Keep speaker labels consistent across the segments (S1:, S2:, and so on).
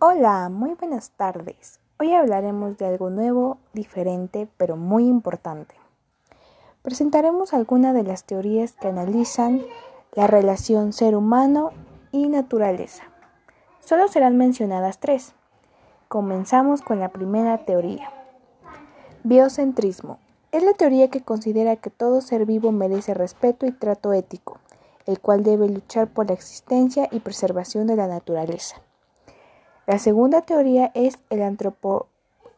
S1: Hola, muy buenas tardes. Hoy hablaremos de algo nuevo, diferente, pero muy importante. Presentaremos algunas de las teorías que analizan la relación ser humano y naturaleza. Solo serán mencionadas tres. Comenzamos con la primera teoría. Biocentrismo. Es la teoría que considera que todo ser vivo merece respeto y trato ético, el cual debe luchar por la existencia y preservación de la naturaleza. La segunda teoría es el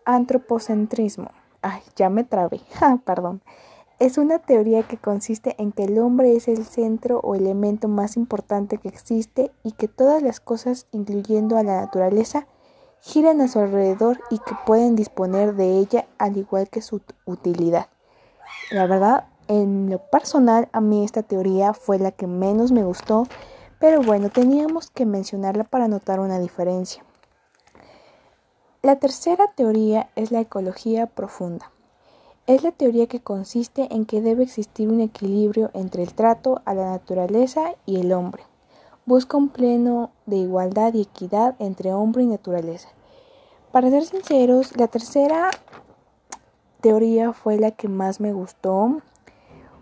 S1: antropocentrismo. Ay, ya me trabé. Perdón. Es una teoría que consiste en que el hombre es el centro o elemento más importante que existe y que todas las cosas, incluyendo a la naturaleza, giran a su alrededor y que pueden disponer de ella al igual que su utilidad. La verdad, en lo personal, a mí esta teoría fue la que menos me gustó, pero bueno, teníamos que mencionarla para notar una diferencia. La tercera teoría es la ecología profunda. Es la teoría que consiste en que debe existir un equilibrio entre el trato a la naturaleza y el hombre. Busca un pleno de igualdad y equidad entre hombre y naturaleza. Para ser sinceros, la tercera teoría fue la que más me gustó,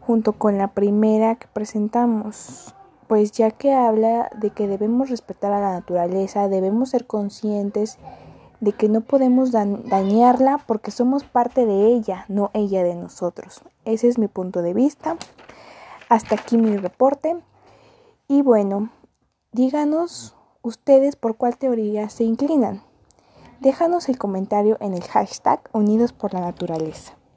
S1: junto con la primera que presentamos, pues ya que habla de que debemos respetar a la naturaleza, debemos ser conscientes de que no podemos dañarla porque somos parte de ella, no ella de nosotros. Ese es mi punto de vista. Hasta aquí mi reporte. Y bueno, díganos ustedes por cuál teoría se inclinan. Déjanos el comentario en el hashtag Unidos por la Naturaleza.